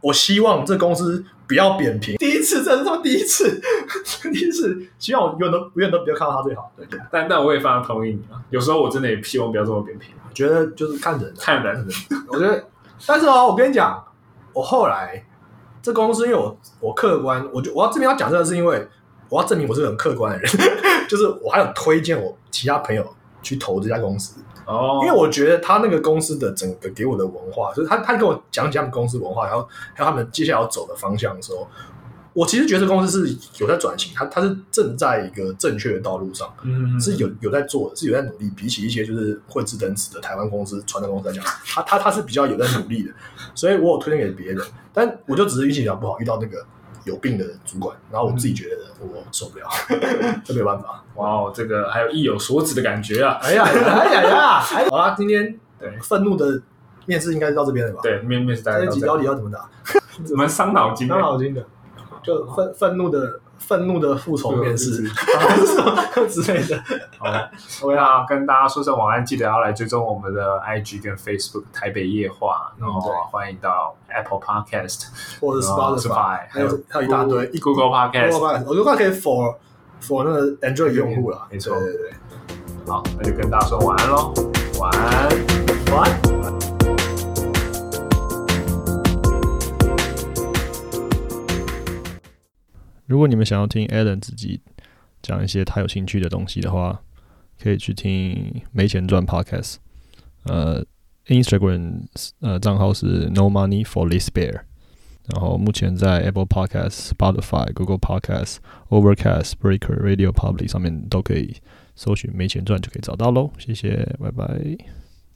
我希望这公司不要扁平，第一次，这是他第一次，第一次，希望我永远都永远都不要看到他最好。对，但但我也非常同意你啊，有时候我真的也希望不要这么扁平，我觉得就是看人啊，看人。我觉得，但是哦，我跟你讲，我后来这公司，因为我我客观，我就我要这边要讲这个，是因为我要证明我是个很客观的人，*laughs* 就是我还有推荐我其他朋友去投这家公司。哦，因为我觉得他那个公司的整个给我的文化，就是他他跟我讲讲他们公司文化，然后还有他们接下来要走的方向的时候，我其实觉得这公司是有在转型，他他是正在一个正确的道路上，嗯是有有在做的，是有在努力。比起一些就是混吃等子的台湾公司、传统公司来讲，他他他是比较有在努力的，所以我有推荐给别人，但我就只是运气比较不好，遇到那个有病的主管，然后我自己觉得我受不了，*laughs* 这没有办法。哇哦，这个还有意有所指的感觉啊。哎呀哎呀呀！哎 *laughs* 好啦，今天对愤怒的面试应该是到这边了吧？，对，面面试大家到底要怎么打？*laughs* 蛮伤脑筋的伤。脑筋的，就愤愤怒的愤怒的复仇面试之类的。*laughs* 好，OK 啊，跟大家说声晚安，记得要来追踪我们的 IG 跟 Facebook 台北夜话，然后欢迎到 Apple Podcast 或者 Spotify，还有还有一大堆一 Google Podcast。Podcast，我觉得可以 for for 那个 Android 用户啦。没错对对对，好，那就跟大家说晚安喽，晚安。晚安。如果你们想要听 Alan 自己讲一些他有兴趣的东西的话，可以去听没钱赚 Podcast。呃，Instagram 呃账号是 No Money for This Bear。然后目前在 Apple Podcast、Spotify、Google Podcast、Overcast、Breaker、Radio Public 上面都可以搜寻“没钱赚”就可以找到喽。谢谢，拜拜。